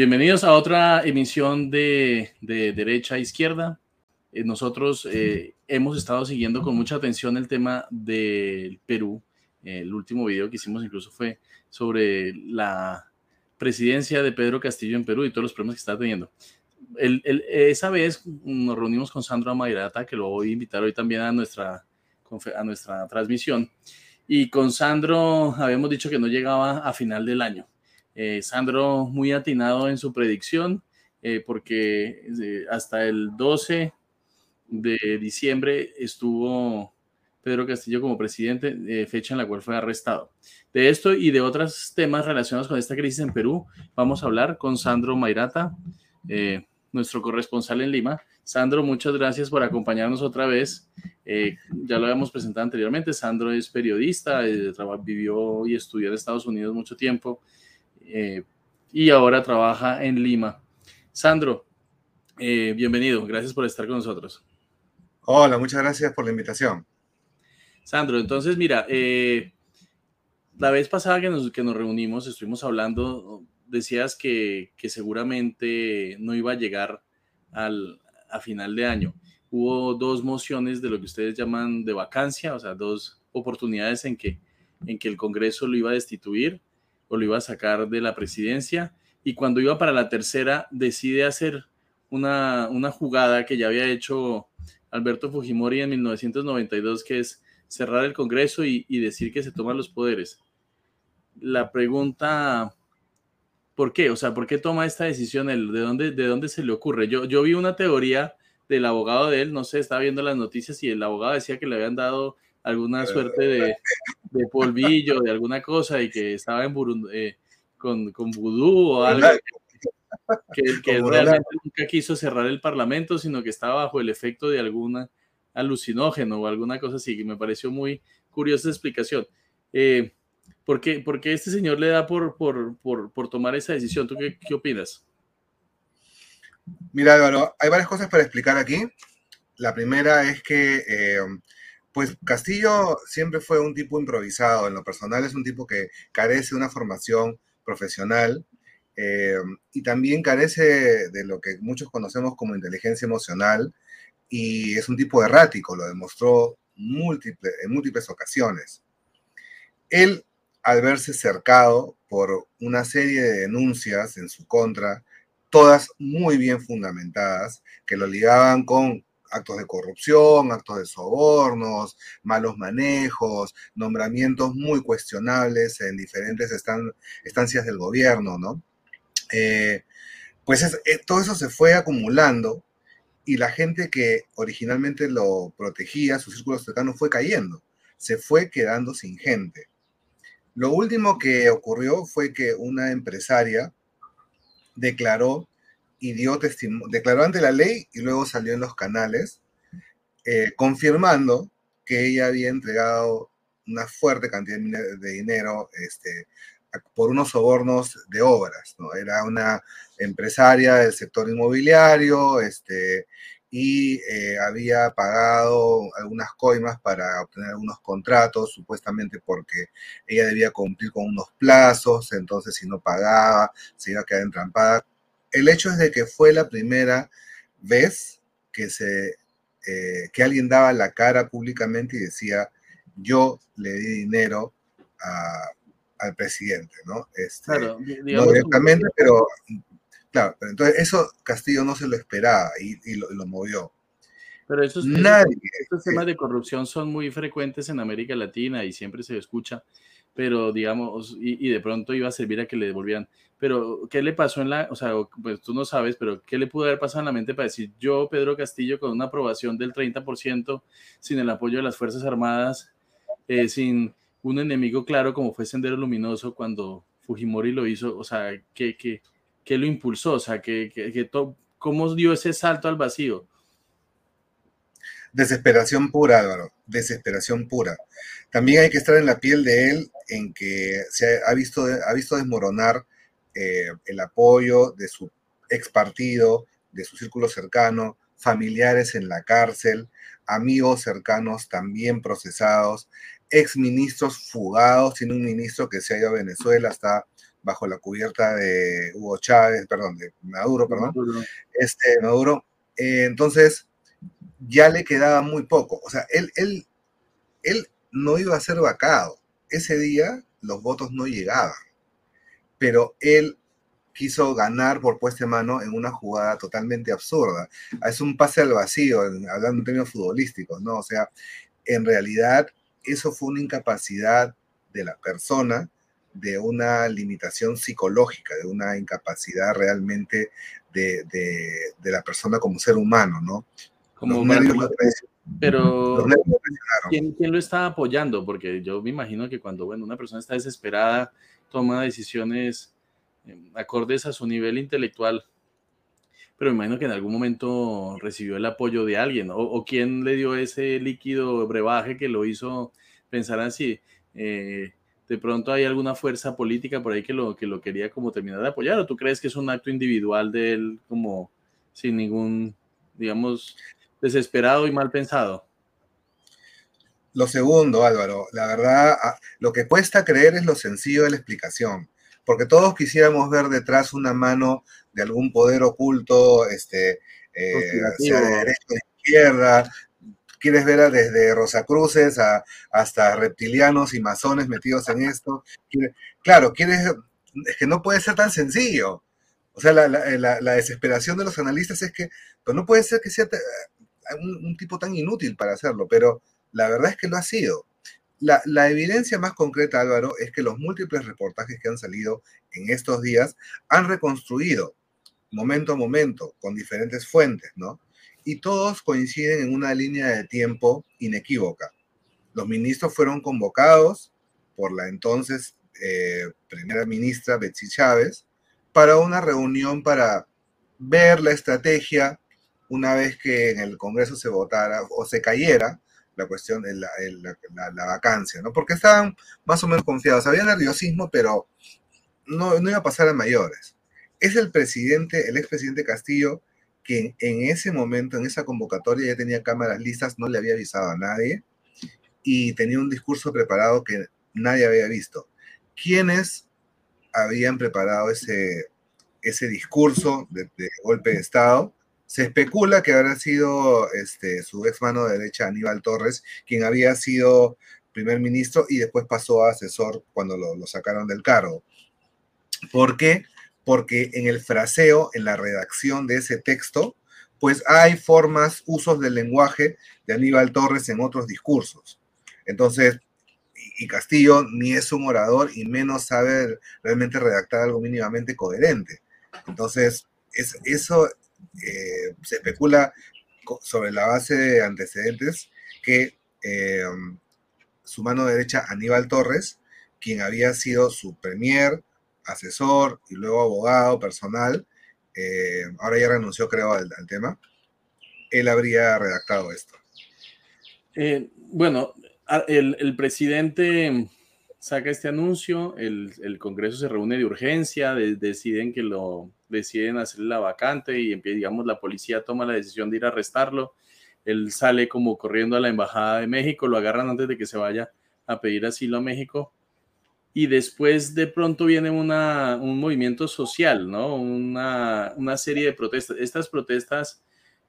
Bienvenidos a otra emisión de, Derecha a Izquierda. Eh, nosotros eh, hemos estado siguiendo con mucha atención el tema del Perú. el último video que hicimos incluso fue sobre la presidencia de Pedro Castillo en Perú y todos los problemas que está teniendo. esa vez nos reunimos con Sandro Amairata, que lo voy a invitar hoy también a nuestra, a nuestra transmisión. Y con Sandro habíamos dicho que no llegaba a final del año. Eh, Sandro muy atinado en su predicción, eh, porque eh, hasta el 12 de diciembre estuvo Pedro Castillo como presidente, fecha en la cual fue arrestado. De esto y de otros temas relacionados con esta crisis en Perú, vamos a hablar con Sandro Mairata, nuestro corresponsal en Lima. Sandro, muchas gracias por acompañarnos otra vez. ya lo habíamos presentado anteriormente. Sandro es periodista, vivió y estudió en Estados Unidos mucho tiempo eh, y ahora trabaja en Lima. Sandro, eh, bienvenido, gracias por estar con nosotros. Hola, muchas gracias por la invitación. Sandro, entonces mira, eh, la vez pasada que nos, que nos reunimos, estuvimos hablando, decías que, que seguramente no iba a llegar al, a final de año. Hubo dos mociones de lo que ustedes llaman de vacancia, o sea, dos oportunidades en que, en que el Congreso lo iba a destituir o lo iba a sacar de la presidencia. Y cuando iba para la tercera, decide hacer una, una jugada que ya había hecho Alberto Fujimori en 1992, que es cerrar el Congreso y, decir que se toman los poderes. La pregunta, ¿por qué? O sea, ¿por qué toma esta decisión él? ¿De dónde, de dónde se le ocurre? Yo, yo vi una teoría del abogado de él, no sé, estaba viendo las noticias y el abogado decía que le habían dado alguna suerte de, de polvillo, de alguna cosa, y que estaba en eh, con, con vudú o algo. Que, que realmente nunca quiso cerrar el parlamento, sino que estaba bajo el efecto de alguna alucinógeno o alguna cosa así, que me pareció muy curiosa explicación. Eh, ¿por, qué, este señor le da por, por, por, por tomar esa decisión? ¿Tú qué, qué, opinas? Mira, Álvaro, hay varias cosas para explicar aquí. La primera es que eh, pues Castillo siempre fue un tipo improvisado, en lo personal es un tipo que carece de una formación profesional eh, y también carece de lo que muchos conocemos como inteligencia emocional y es un tipo errático, lo demostró múltiple, en múltiples ocasiones. Él, al verse cercado por una serie de denuncias en su contra, todas muy bien fundamentadas, que lo ligaban con actos de corrupción, actos de sobornos, malos manejos, nombramientos muy cuestionables en diferentes estancias del gobierno, ¿no? Eh, pues eh, todo eso se fue acumulando y la gente que originalmente lo protegía, su círculo cercano, fue cayendo, se fue quedando sin gente. Lo último que ocurrió fue que una empresaria declaró y dio testimonio, declaró ante la ley y luego salió en los canales eh, confirmando que ella había entregado una fuerte cantidad de dinero este, por unos sobornos de obras, ¿no? Era una empresaria del sector inmobiliario, este, y eh, había pagado algunas coimas para obtener algunos contratos, supuestamente porque ella debía cumplir con unos plazos, entonces si no pagaba, se iba a quedar entrampada el hecho es de que fue la primera vez que, se, eh, que alguien daba la cara públicamente y decía, yo le di dinero al presidente, ¿no? Este, claro, no directamente, pero claro, pero entonces eso Castillo no se lo esperaba y, lo, movió. Pero esos, Nadie, estos temas de corrupción son muy frecuentes en América Latina y siempre se escucha pero digamos, y, de pronto iba a servir a que le devolvieran. Pero, ¿qué le pasó en la, o sea, pues tú no sabes, pero ¿qué le pudo haber pasado en la mente para decir, yo, Pedro Castillo, con una aprobación del 30%, sin el apoyo de las Fuerzas Armadas, eh, sin un enemigo claro como fue Sendero Luminoso cuando Fujimori lo hizo, o sea, ¿qué, qué, qué lo impulsó? O sea, ¿qué, qué, ¿cómo dio ese salto al vacío? Desesperación pura, Álvaro, desesperación pura. También hay que estar en la piel de él en que se ha visto, ha visto desmoronar eh, el apoyo de su ex partido, de su círculo cercano, familiares en la cárcel, amigos cercanos también procesados, ex ministros fugados, tiene un ministro que se ha ido a Venezuela, está bajo la cubierta de Hugo Chávez, perdón, de Maduro, perdón, este Maduro, eh, entonces ya le quedaba muy poco. O sea, él, él, él no iba a ser vacado. Ese día los votos no llegaban, pero él quiso ganar por puesta de mano en una jugada totalmente absurda. Es un pase al vacío, hablando en términos futbolísticos, ¿no? O sea, en realidad eso fue una incapacidad de la persona, de una limitación psicológica, de una incapacidad realmente de, la persona como ser humano, ¿no? Como pero ¿quién, ¿quién, lo está apoyando? Porque yo me imagino que cuando bueno, una persona está desesperada, toma decisiones eh, acordes a su nivel intelectual, pero me imagino que en algún momento recibió el apoyo de alguien, o, quién le dio ese líquido brebaje que lo hizo pensar así. Eh, de pronto hay alguna fuerza política por ahí que lo, que lo quería como terminar de apoyar, o tú crees que es un acto individual de él como sin ningún, digamos, desesperado y mal pensado? Lo segundo, Álvaro, la verdad, lo que cuesta creer es lo sencillo de la explicación, porque todos quisiéramos ver detrás una mano de algún poder oculto, este, eh, sea de derecha o de izquierda, quieres ver desde Rosacruces a, hasta reptilianos y masones metidos en esto. claro, quieres, es que no puede ser tan sencillo. O sea, la, desesperación de los analistas es que pues no puede ser que sea un, tipo tan inútil para hacerlo, pero la verdad es que lo ha sido. La, evidencia más concreta, Álvaro, es que los múltiples reportajes que han salido en estos días han reconstruido momento a momento con diferentes fuentes, ¿no? y todos coinciden en una línea de tiempo inequívoca. Los ministros fueron convocados por la entonces eh, primera ministra Betsy Chávez para una reunión para ver la estrategia una vez que en el Congreso se votara o se cayera la cuestión de la, la, vacancia, ¿no? Porque estaban más o menos confiados. Había nerviosismo, pero no, no iba a pasar a mayores. Es el presidente, el expresidente Castillo, que en ese momento, en esa convocatoria, ya tenía cámaras listas, no le había avisado a nadie y tenía un discurso preparado que nadie había visto. ¿Quiénes habían preparado ese, ese discurso de, golpe de Estado? Se especula que habrá sido este, su ex mano derecha, Aníbal Torres, quien había sido primer ministro y después pasó a asesor cuando lo, sacaron del cargo. ¿Por qué? porque en el fraseo, en la redacción de ese texto, pues hay formas, usos del lenguaje de Aníbal Torres en otros discursos. Entonces, y Castillo ni es un orador y menos sabe realmente redactar algo mínimamente coherente. Entonces, es, eso eh, se especula sobre la base de antecedentes que eh, su mano derecha, Aníbal Torres, quien había sido su premier, asesor y luego abogado personal, eh, ahora ya renunció creo al, tema, él habría redactado esto. Bueno, el, presidente saca este anuncio, el, Congreso se reúne de urgencia, deciden que lo deciden hacer la vacante y digamos la policía toma la decisión de ir a arrestarlo. Él sale como corriendo a la embajada de México, lo agarran antes de que se vaya a pedir asilo a México y después de pronto viene una, un movimiento social, ¿no? Una, una, serie de protestas. Estas protestas,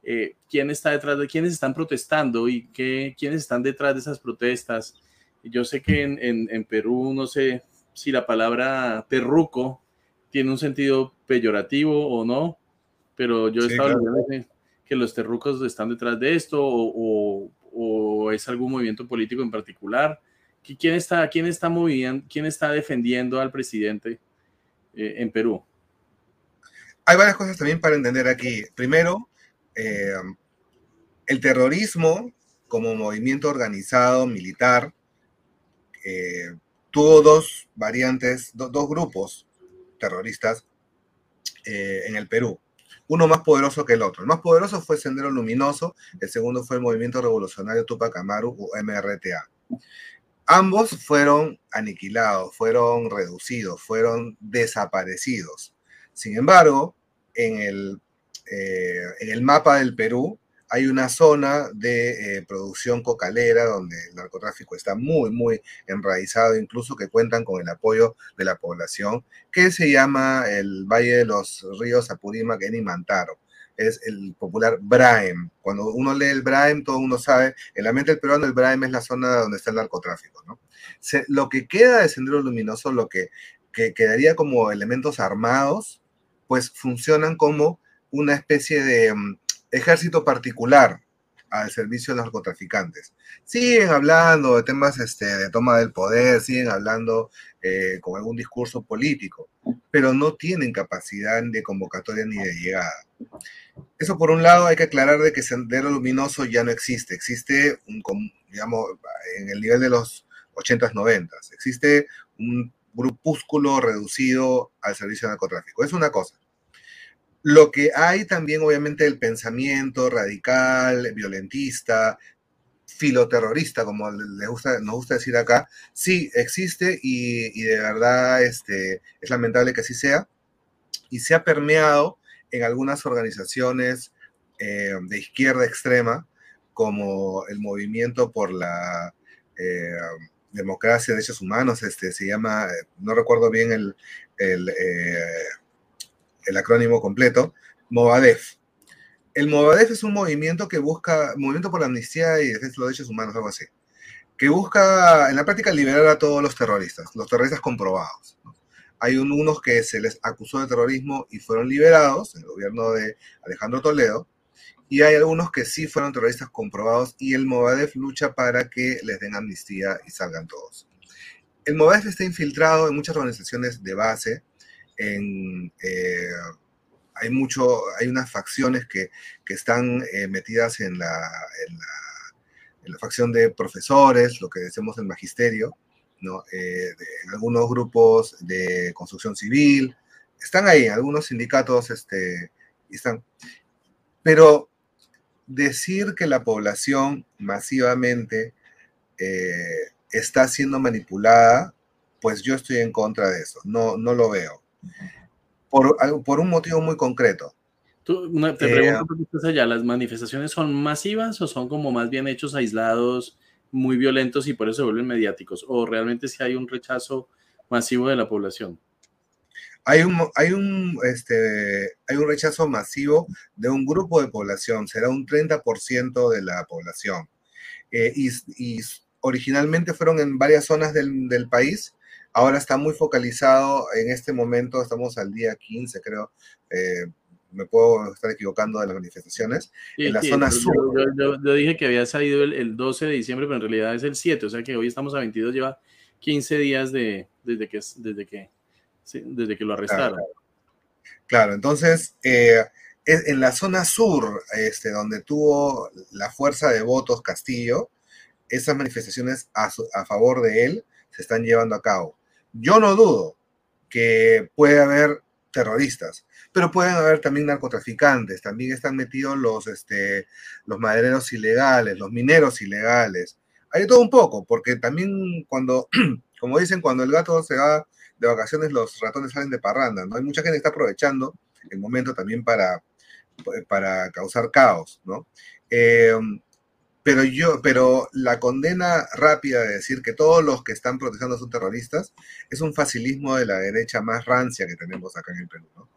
eh, ¿quién está detrás de quiénes están protestando y qué, quiénes están detrás de esas protestas? Yo sé que en, en, Perú, no sé si la palabra terruco tiene un sentido peyorativo o no, pero yo he estado claro. que los terrucos están detrás de esto o, o, o es algún movimiento político en particular ¿Quién está, quién está moviendo, quién está defendiendo al presidente eh, en Perú? Hay varias cosas también para entender aquí. Primero, eh, el terrorismo como movimiento organizado militar eh, tuvo dos variantes, dos grupos terroristas en el Perú. Uno más poderoso que el otro. El más poderoso fue Sendero Luminoso, el segundo fue el Movimiento Revolucionario Tupac Amaru o MRTA. Ambos fueron aniquilados, fueron reducidos, fueron desaparecidos. Sin embargo, en el, eh, en el mapa del Perú hay una zona de eh, producción cocalera donde el narcotráfico está muy, muy enraizado, incluso que cuentan con el apoyo de la población, que se llama el Valle de los Ríos Apurímac en Imantaro. Es el popular Braem. Cuando uno lee el Braem, todo uno sabe, en la mente del peruano el Braem es la zona donde está el narcotráfico. lo que queda de Sendero Luminoso, lo que, que quedaría como elementos armados, pues funcionan como una especie de mm, ejército particular al servicio de los narcotraficantes. Siguen hablando de temas este, de toma del poder, siguen hablando eh, con algún discurso político, pero no tienen capacidad de convocatoria ni de llegada. Eso por un lado hay que aclarar de que Sendero Luminoso ya no existe, existe un, digamos, en el nivel de los 80s, 90s, existe un grupúsculo reducido al servicio de narcotráfico. Es una cosa. Lo que hay también, obviamente, el pensamiento radical, violentista, filoterrorista, como le gusta, nos gusta decir acá, sí existe y, de verdad este, es lamentable que así sea. Y se ha permeado en algunas organizaciones eh, de izquierda extrema, como el movimiento por la eh, democracia, derechos humanos, este, se llama, no recuerdo bien el, el eh, el acrónimo completo, Movadef. El Movadef es un movimiento que busca, movimiento por la amnistía y defensa de los derechos humanos, algo así, que busca en la práctica liberar a todos los terroristas, los terroristas comprobados. Hay unos que se les acusó de terrorismo y fueron liberados, el gobierno de Alejandro Toledo, y hay algunos que sí fueron terroristas comprobados y el Movadef lucha para que les den amnistía y salgan todos. El Movadef está infiltrado en muchas organizaciones de base, eh, hay mucho, hay unas facciones que, están eh, metidas en la, facción de profesores, lo que decimos el magisterio, ¿no? Eh, en algunos grupos de construcción civil, están ahí, algunos sindicatos este, están. Pero decir que la población masivamente está siendo manipulada, pues yo estoy en contra de eso, no, no lo veo por, por un motivo muy concreto. Tú, te eh, pregunto, allá, ¿las manifestaciones son masivas o son como más bien hechos aislados, muy violentos y por eso se vuelven mediáticos? ¿O realmente si hay un rechazo masivo de la población? Hay un, hay, un, este, hay un rechazo masivo de un grupo de población, será un 30% de la población. Eh, y, y, originalmente fueron en varias zonas del, del país, Ahora está muy focalizado en este momento, estamos al día 15, creo. Eh, me puedo estar equivocando de las manifestaciones. en la zona sur. Yo, dije que había salido el, 12 de diciembre, pero en realidad es el 7, o sea que hoy estamos a 22, lleva 15 días de, desde, que, desde, que, desde que lo arrestaron. Claro, entonces eh, en la zona sur, este, donde tuvo la fuerza de votos Castillo, esas manifestaciones a, a favor de él se están llevando a cabo. Yo no dudo que puede haber terroristas, pero pueden haber también narcotraficantes, también están metidos los, este, los madereros ilegales, los mineros ilegales. Hay todo un poco, porque también cuando, como dicen, cuando el gato se va de vacaciones, los ratones salen de parranda, ¿no? Hay mucha gente que está aprovechando el momento también para, para causar caos, ¿no? Eh, pero yo, pero la condena rápida de decir que todos los que están protestando son terroristas es un facilismo de la derecha más rancia que tenemos acá en el Perú, ¿no?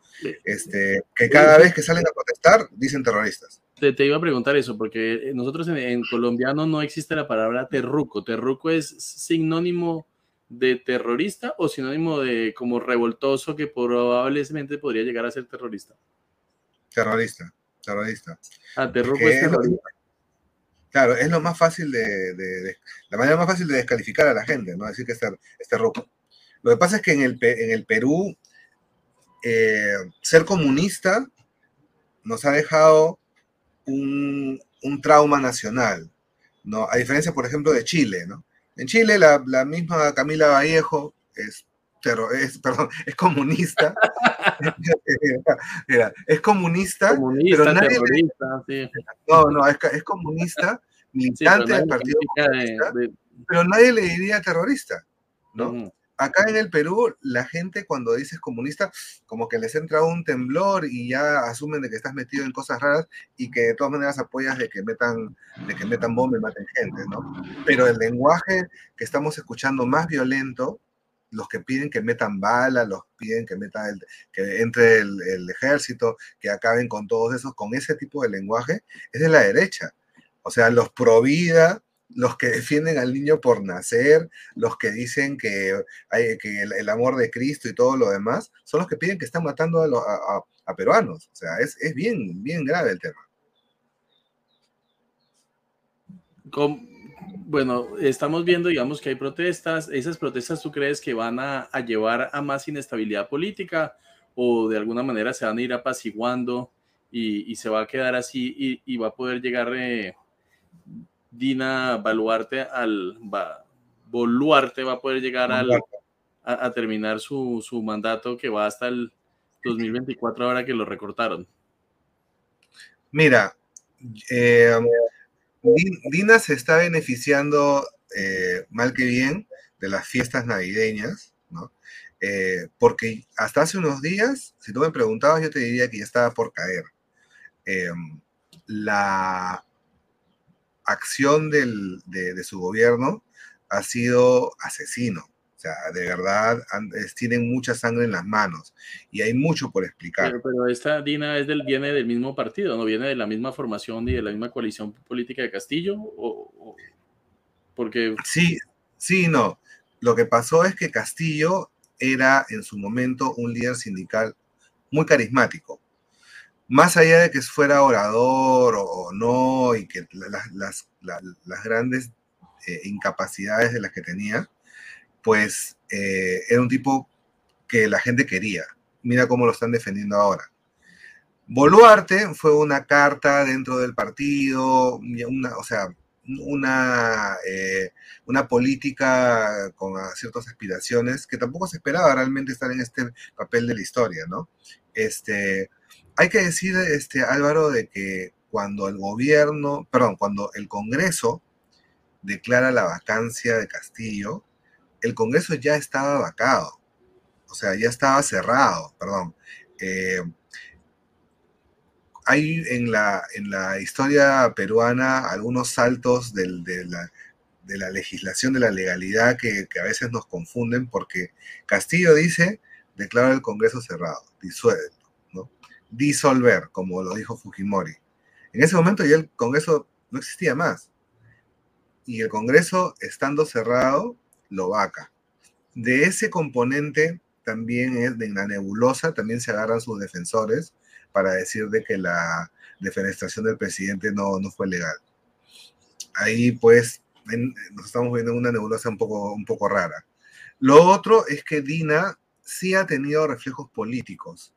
Este, que cada vez que salen a protestar dicen terroristas. Te, te iba a preguntar eso, porque nosotros en, colombiano no existe la palabra terruco. ¿Terruco es sinónimo de terrorista o sinónimo de como revoltoso que probablemente podría llegar a ser terrorista? Terrorista, terrorista. Ah, terruco es terrorista. Claro, es lo más fácil de, la manera más fácil de descalificar a la gente, ¿no? Decir que este, este rojo. Lo que pasa es que en el, en el Perú, eh, ser comunista nos ha dejado un, trauma nacional, ¿no? A diferencia, por ejemplo, de Chile, ¿no? En Chile, la, misma Camila Vallejo es, perdón, es comunista. es comunista, pero nadie No, no, es, comunista, militante del Partido Comunista, pero nadie le diría terrorista, ¿no? acá en el Perú, la gente cuando dices comunista, como que les entra un temblor y ya asumen de que estás metido en cosas raras y que de todas maneras apoyas de que metan, de que metan bomba y maten gente, ¿no? Pero el lenguaje que estamos escuchando más violento, los que piden que metan balas, los piden que metan el, que entre el, ejército, que acaben con todos esos, con ese tipo de lenguaje, es de la derecha. O sea, los pro vida, los que defienden al niño por nacer, los que dicen que, hay, que el, amor de Cristo y todo lo demás, son los que piden que están matando a, peruanos. O sea, es, bien, bien grave el tema. Bueno, estamos viendo, digamos, que hay protestas. ¿Esas protestas tú crees que van a, llevar a más inestabilidad política o de alguna manera se van a ir apaciguando y, se va a quedar así y, va a poder llegar... Eh, Dina Baluarte al Boluarte va a poder llegar al, a, terminar su, mandato que va hasta el 2024 ahora que lo recortaron. Mira, eh, Dina se está beneficiando eh, mal que bien de las fiestas navideñas, ¿no? Eh, porque hasta hace unos días, si tú me preguntabas, yo te diría que ya estaba por caer. la acción de, su gobierno ha sido asesino. Sea, de verdad tienen mucha sangre en las manos y hay mucho por explicar. Pero, esta Dina es del, viene del mismo partido, ¿no? Viene de la misma formación y de la misma coalición política de Castillo. O, porque... Sí, sí, no. Lo que pasó es que Castillo era en su momento un líder sindical muy carismático más allá de que fuera orador o, no, y que las, grandes eh, incapacidades de las que tenía, pues eh, era un tipo que la gente quería. Mira cómo lo están defendiendo ahora. Boluarte fue una carta dentro del partido, una, o sea, una, eh, una política con ciertas aspiraciones que tampoco se esperaba realmente estar en este papel de la historia, ¿no? Este, hay que decir, este, Álvaro, de que cuando el gobierno, perdón, cuando el Congreso declara la vacancia de Castillo, el Congreso ya estaba vacado, o sea, ya estaba cerrado, perdón. Eh, hay en la, en la historia peruana algunos saltos de, la, de, la, legislación, de la legalidad que, a veces nos confunden porque Castillo dice, declara el Congreso cerrado, disuelve disolver, como lo dijo Fujimori. En ese momento ya el Congreso no existía más. Y el Congreso, estando cerrado, lo vaca. De ese componente también es de la nebulosa, también se agarran sus defensores para decir de que la defenestración del presidente no, no fue legal. Ahí pues nos estamos viendo una nebulosa un poco, un poco rara. Lo otro es que Dina sí ha tenido reflejos políticos.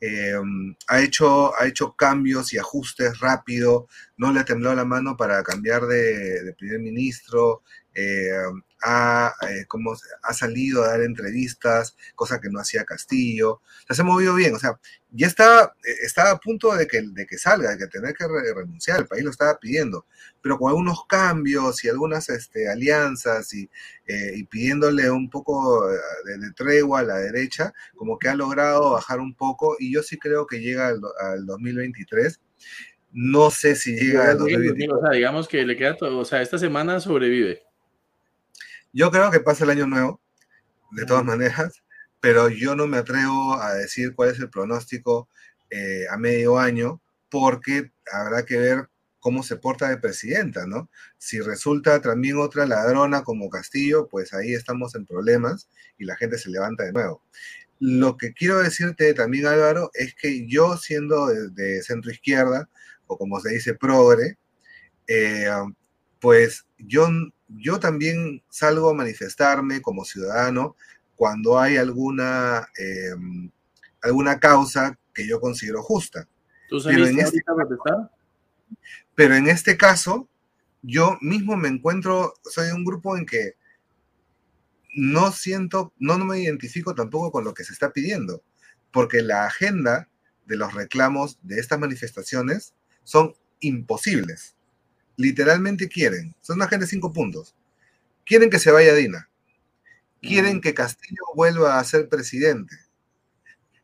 Em, ha, hecho, ha hecho cambios y ajustes rápido, no le ha temblado la mano para cambiar de, primer ministro, em, ha, eh, como, ha salido a dar entrevistas, cosa que no hacía Castillo, se ha movido bien, o sea, ya está, eh, estaba a punto de que, de que salga, de que tener que renunciar, el país lo estaba pidiendo, pero con algunos cambios y algunas este, alianzas y, eh, y, pidiéndole un poco de, tregua a la derecha, como que ha logrado bajar un poco y yo sí creo que llega al, al 2023. No sé si llega al 2023. O sea, digamos que le queda todo, o sea, esta semana sobrevive. Yo creo que pasa el año nuevo, de todas maneras, pero yo no me atrevo a decir cuál es el pronóstico eh, a medio año, porque habrá que ver cómo se porta de presidenta, ¿no? Si resulta también otra ladrona como Castillo, pues ahí estamos en problemas y la gente se levanta de nuevo. Lo que quiero decirte también, Álvaro, es que yo siendo de, centro izquierda, o como se dice, progre, eh, pues yo yo también salgo a manifestarme como ciudadano cuando hay alguna, em, alguna causa que yo considero justa. ¿Tú pero, en este, pero en este caso, yo mismo me encuentro, soy un grupo en que no siento, no, no me identifico tampoco con lo que se está pidiendo, porque la agenda de los reclamos de estas manifestaciones son imposibles literalmente quieren, son una gente de cinco puntos, quieren que se vaya Dina. Quieren que Castillo vuelva a ser presidente.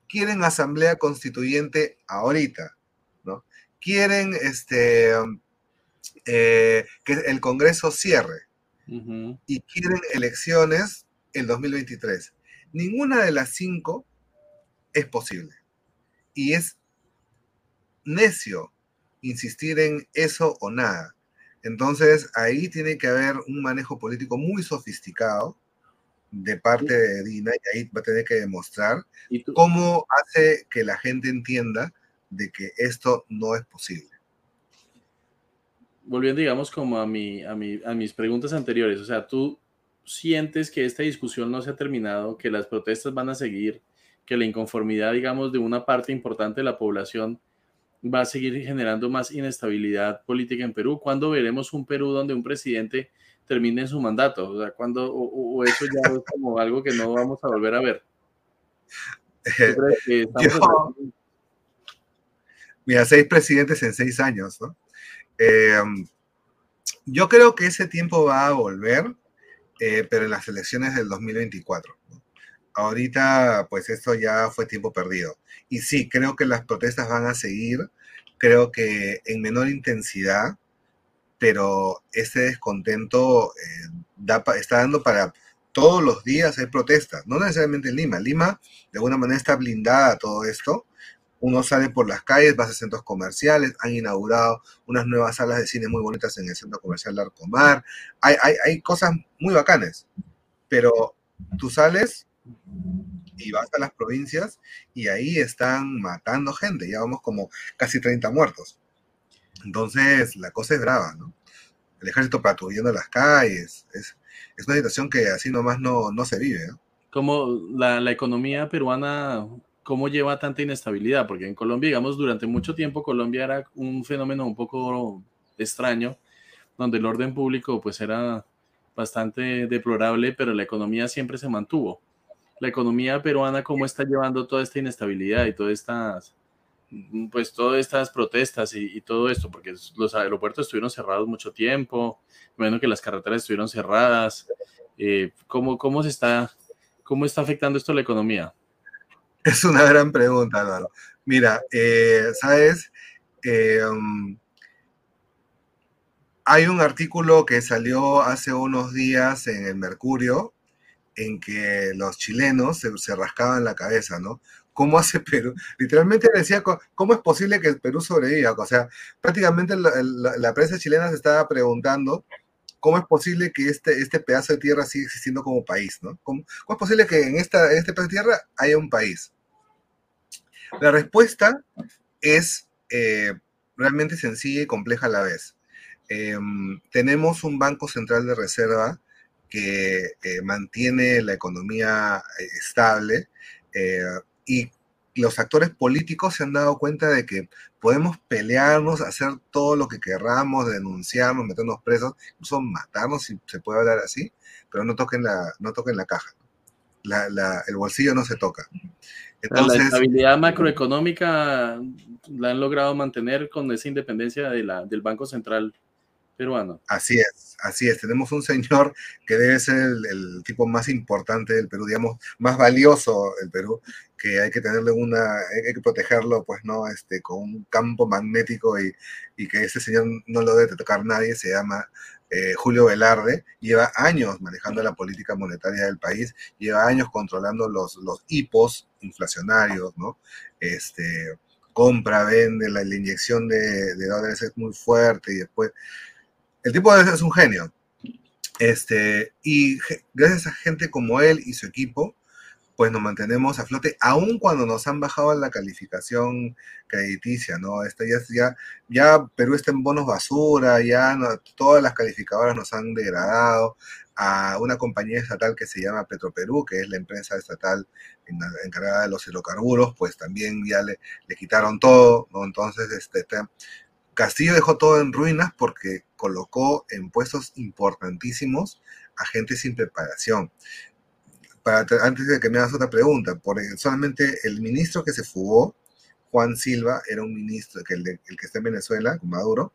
Quieren asamblea constituyente ahorita, ¿no? Quieren este, eh, que el Congreso cierre y quieren elecciones el 2023. Ninguna de las cinco es posible. Y es necio insistir en eso o nada. Entonces, ahí tiene que haber un manejo político muy sofisticado de parte de Dina y ahí va a tener que demostrar cómo hace que la gente entienda de que esto no es posible. Volviendo, digamos, como a, mi, a, a mis preguntas anteriores, o sea, tú sientes que esta discusión no se ha terminado, que las protestas van a seguir, que la inconformidad, digamos, de una parte importante de la población va a seguir generando más inestabilidad política en Perú? ¿Cuándo veremos un Perú donde un presidente termine su mandato? O sea, ¿cuándo, o, eso ya es como algo que no vamos a volver a ver? mira, seis presidentes en seis años, ¿no? Em, yo creo que ese tiempo va a volver, eh, pero en las elecciones del 2024. Ahorita, pues esto ya fue tiempo perdido. Y sí, creo que las protestas van a seguir, creo que en menor intensidad, pero ese descontento eh, está dando para todos los días hay protestas, no necesariamente en Lima. Lima, de alguna manera, está blindada a todo esto. Uno sale por las calles, va a centros comerciales, han inaugurado unas nuevas salas de cine muy bonitas en el centro comercial Arcomar. Hay, hay, hay cosas muy bacanes, pero tú sales y vas a las provincias y ahí están matando gente, ya vamos como casi 30 muertos. Entonces, la cosa es brava. El ejército patrullando las calles, es, es una situación que así nomás no, no se vive. Como la, la economía peruana, ¿cómo lleva tanta inestabilidad? Porque en Colombia, digamos, durante mucho tiempo Colombia era un fenómeno un poco extraño, donde el orden público pues era bastante deplorable, pero la economía siempre se mantuvo la economía peruana cómo está llevando toda esta inestabilidad y todas estas, pues todas estas protestas y, todo esto, porque los aeropuertos estuvieron cerrados mucho tiempo, bueno que las carreteras estuvieron cerradas. Eh, ¿cómo, ¿Cómo se está, cómo está afectando esto a la economía? Es una gran pregunta, Álvaro. Mira, eh, sabes, eh, um, hay un artículo que salió hace unos días en el Mercurio en que los chilenos se, rascaban la cabeza, ¿no? ¿Cómo hace Perú? Literalmente decía, ¿cómo es posible que Perú sobreviva? O sea, prácticamente la, prensa chilena se estaba preguntando cómo es posible que este, este pedazo de tierra siga existiendo como país, ¿no? ¿Cómo, es posible que en, esta, este pedazo de tierra haya un país? La respuesta es eh, realmente sencilla y compleja a la vez. Em, tenemos un Banco Central de Reserva que eh, mantiene la economía eh, estable eh, y los actores políticos se han dado cuenta de que podemos pelearnos, hacer todo lo que querramos, denunciarnos, meternos presos, incluso matarnos, si se puede hablar así, pero no toquen la, no toquen la caja. el bolsillo no se toca. Entonces, la estabilidad macroeconómica la han logrado mantener con esa independencia de la, del Banco Central peruano. Así es, así es. Tenemos un señor que debe ser el, tipo más importante del Perú, digamos, más valioso del Perú, que hay que tenerle una, hay que protegerlo, pues, ¿no? Este, con un campo magnético y, y que ese señor no lo debe tocar nadie, se llama eh, Julio Velarde, lleva años manejando la política monetaria del país, lleva años controlando los, los hipos inflacionarios, ¿no? Este, compra, vende, la, inyección de, de, dólares es muy fuerte y después el tipo es un genio. Este, y gracias a gente como él y su equipo, pues nos mantenemos a flote, aun cuando nos han bajado la calificación crediticia, ¿no? Este, ya, ya, ya Perú está en bonos basura, ya todas las calificadoras nos han degradado a una compañía estatal que se llama Petroperú, que es la empresa estatal encargada de los hidrocarburos, pues también ya le, le quitaron todo, ¿no? Entonces, este, Castillo dejó todo en ruinas porque colocó en puestos importantísimos a gente sin preparación. Para, antes de que me hagas otra pregunta, por, solamente el ministro que se fugó, Juan Silva, era un ministro, que el, el que está en Venezuela, Maduro,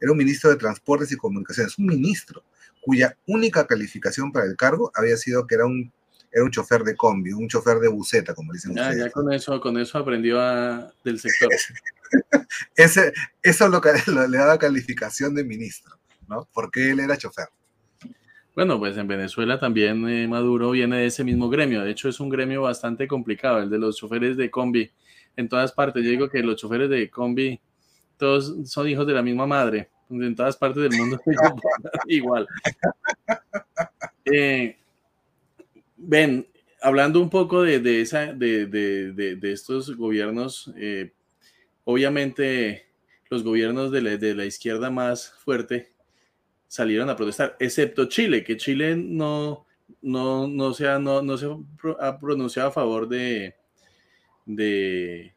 era un ministro de Transportes y Comunicaciones, un ministro cuya única calificación para el cargo había sido que era un era un chofer de combi, un chofer de buceta, como dicen ya, Ya con eso, con eso aprendió a, del sector. Ese, eso lo, lo, le daba calificación de ministro, ¿no? Porque él era chofer. Bueno, pues en Venezuela también eh, Maduro viene de ese mismo gremio. De hecho, es un gremio bastante complicado, el de los choferes de combi. En todas partes, yo digo que los choferes de combi, todos son hijos de la misma madre. En todas partes del mundo igual. Eh, ven, hablando un poco de, esa, de, estos gobiernos, eh, obviamente los gobiernos de la, izquierda más fuerte salieron a protestar, excepto Chile, que Chile no, no, no, se, ha, no, no se ha pronunciado a favor de, de,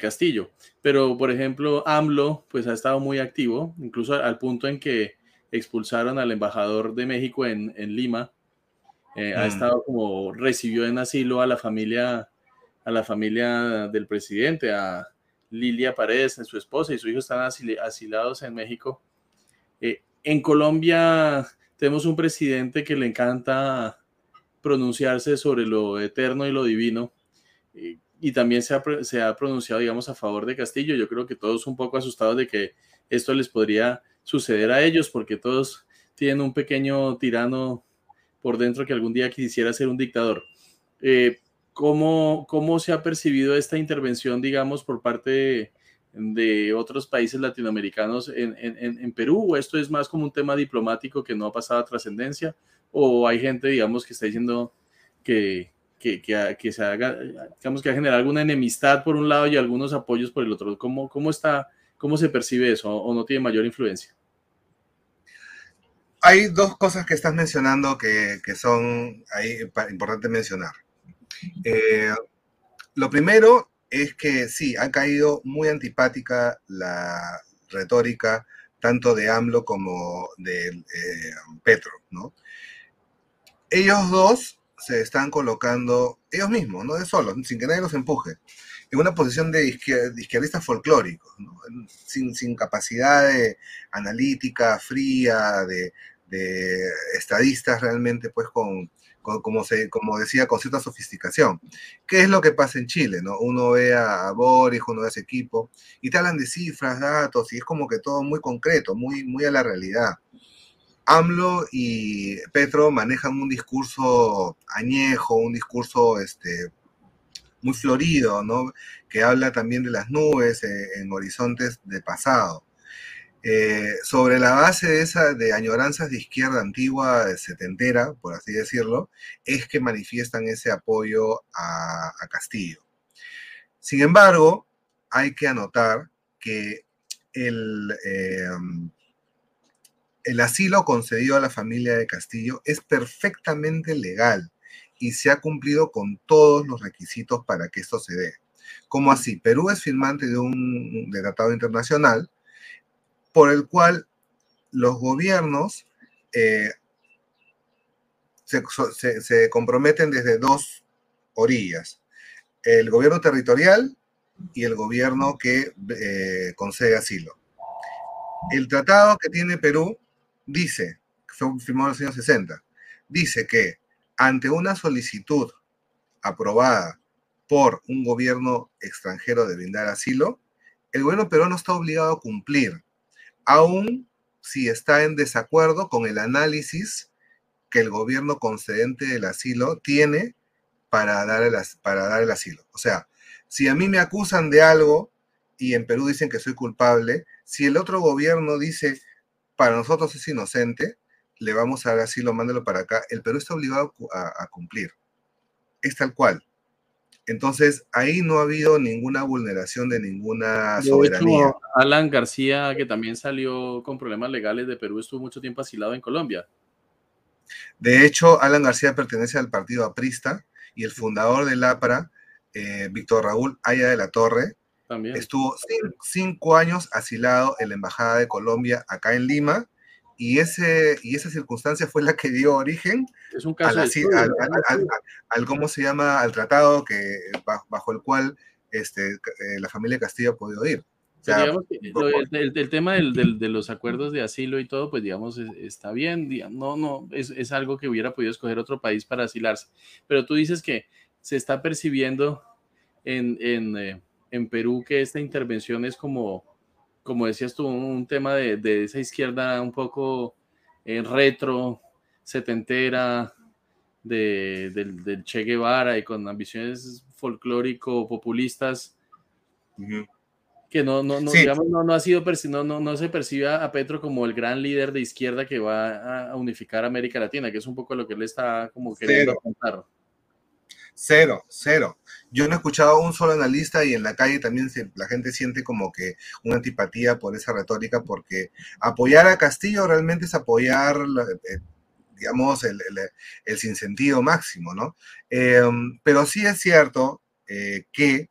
Castillo. Pero, por ejemplo, AMLO pues ha estado muy activo, incluso al, punto en que expulsaron al embajador de México en, Lima. Eh, ha mm. estado como recibió en asilo a la familia a la familia del presidente, a Lilia Paredes, su esposa y su hijo están asilados en México. Eh, en Colombia tenemos un presidente que le encanta pronunciarse sobre lo eterno y lo divino. Y, también se ha, pronunciado, digamos, a favor de Castillo. Yo creo que todos un poco asustados de que esto les podría suceder a ellos, porque todos tienen un pequeño tirano por dentro que algún día quisiera ser un dictador. Eh, ¿cómo, ¿Cómo se ha percibido esta intervención, digamos, por parte de, otros países latinoamericanos en, Perú? ¿O esto es más como un tema diplomático que no ha pasado a trascendencia? ¿O hay gente, digamos, que está diciendo que, que, que, se haga, digamos, que ha generado alguna enemistad por un lado y algunos apoyos por el otro? ¿Cómo, cómo, está, cómo se percibe eso o no tiene mayor influencia? Hay dos cosas que estás mencionando que, que son ahí mencionar. Eh, lo primero es que sí, ha caído muy antipática la retórica tanto de AMLO como de eh, Petro, ¿no? Ellos dos se están colocando, ellos mismos, no de solos, sin que nadie los empuje, en una posición de, izquierdistas folclóricos, sin, capacidad de analítica fría, de, de estadistas realmente, pues con, como, se, como decía, con cierta sofisticación. ¿Qué es lo que pasa en Chile? ¿no? Uno ve a Boris, uno ve a ese equipo, y te hablan de cifras, datos, y es como que todo muy concreto, muy, muy a la realidad. AMLO y Petro manejan un discurso añejo, un discurso este, muy florido, ¿no? que habla también de las nubes eh, en horizontes de pasado. Eh, sobre la base de esa de añoranzas de izquierda antigua, setentera, por así decirlo, es que manifiestan ese apoyo a, Castillo. Sin embargo, hay que anotar que el, em, el asilo concedido a la familia de Castillo es perfectamente legal y se ha cumplido con todos los requisitos para que esto se dé. ¿Cómo así? Perú es firmante de un tratado internacional por el cual los gobiernos eh, se, comprometen desde dos orillas, el gobierno territorial y el gobierno que eh, concede asilo. El tratado que tiene Perú dice, que fue firmado en los años 60, dice que ante una solicitud aprobada por un gobierno extranjero de brindar asilo, el gobierno peruano está obligado a cumplir aún si está en desacuerdo con el análisis que el gobierno concedente del asilo tiene para dar el, para asilo. O sea, si a mí me acusan de algo y en Perú dicen que soy culpable, si el otro gobierno dice, para nosotros es inocente, le vamos a dar asilo, mándelo para acá, el Perú está obligado a cumplir. Es tal cual. Entonces, ahí no ha habido ninguna vulneración de ninguna soberanía. Alan García, que también salió con problemas legales de Perú, estuvo mucho tiempo asilado en Colombia. De hecho, Alan García pertenece al partido aprista y el fundador del APRA, eh, Víctor Raúl Aya de la Torre, también. estuvo cinco años asilado en la Embajada de Colombia acá en Lima y, ese, y esa circunstancia fue la que dio origen al, ¿cómo se llama? al tratado que, bajo el cual este, eh, la familia Castillo ha podido ir. el, tema de los acuerdos de asilo y todo, pues digamos, está bien, no, no, es, algo que hubiera podido escoger otro país para asilarse. Pero tú dices que se está percibiendo en, eh, Perú que esta intervención es como, como decías tú, un tema de, esa izquierda un poco eh, retro, setentera, del, Che Guevara y con ambiciones folclórico-populistas que no, no, no, digamos, no, no, ha sido, no, no, no se percibe a Petro como el gran líder de izquierda que va a unificar América Latina, que es un poco lo que él está como queriendo contar. Cero, cero. Yo no he escuchado a un solo analista y en la calle también la gente siente como que una antipatía por esa retórica, porque apoyar a Castillo realmente es apoyar, eh, digamos, el, el, el, sinsentido máximo, ¿no? Em, pero sí es cierto eh, que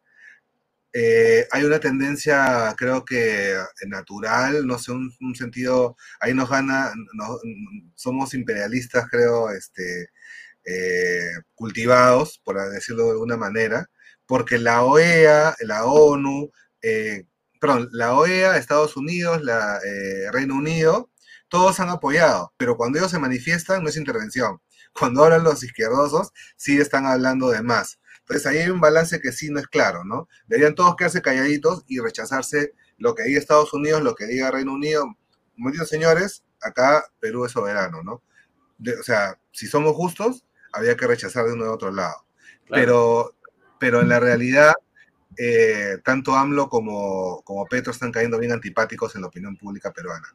eh, hay una tendencia, creo que natural, no sé, un, sentido, ahí nos gana, somos imperialistas, creo, este, eh, cultivados, por decirlo de alguna manera, porque la OEA, la ONU, eh, perdón, la OEA, Estados Unidos, la Reino Unido, todos han apoyado, pero cuando ellos se manifiestan no es intervención. Cuando hablan los izquierdosos, sí están hablando de más. Entonces ahí hay un balance que sí no es claro, ¿no? Deberían todos quedarse calladitos y rechazarse lo que diga Estados Unidos, lo que diga Reino Unido. Como señores, acá Perú es soberano, ¿no? o sea, si somos justos, había que rechazar de uno de otro lado. Pero, pero en la realidad, eh, tanto AMLO como, como Petro están cayendo bien antipáticos en la opinión pública peruana.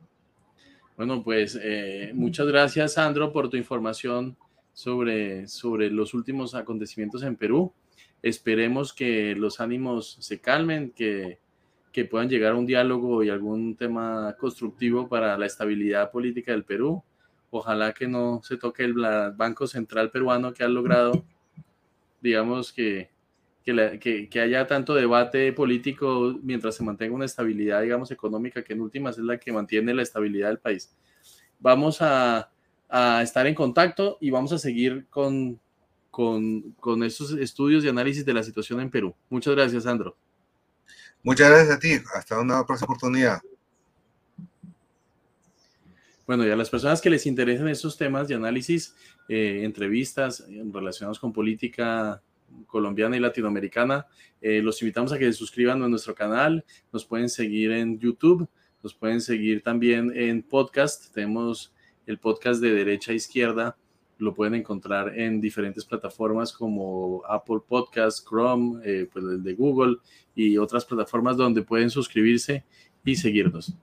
Bueno, pues eh, muchas gracias, Sandro, por tu información sobre, sobre los últimos acontecimientos en Perú. Esperemos que los ánimos se calmen, que, que puedan llegar a un diálogo y algún tema constructivo para la estabilidad política del Perú. Ojalá que no se toque el Banco Central peruano que ha logrado, digamos, que, que, que, haya tanto debate político mientras se mantenga una estabilidad, digamos, económica, que en últimas es la que mantiene la estabilidad del país. Vamos a, a estar en contacto y vamos a seguir con, con, con estos estudios y análisis de la situación en Perú. Muchas gracias, Sandro. Muchas gracias a ti. Hasta una próxima oportunidad. Bueno, y a las personas que les interesen estos temas de análisis, eh, entrevistas relacionados con política colombiana y latinoamericana, eh, los invitamos a que se suscriban a nuestro canal. Nos pueden seguir en YouTube, nos pueden seguir también en podcast. Tenemos el podcast de derecha a izquierda lo pueden encontrar en diferentes plataformas como Apple Podcast, Chrome, eh, pues el de Google y otras plataformas donde pueden suscribirse y seguirnos.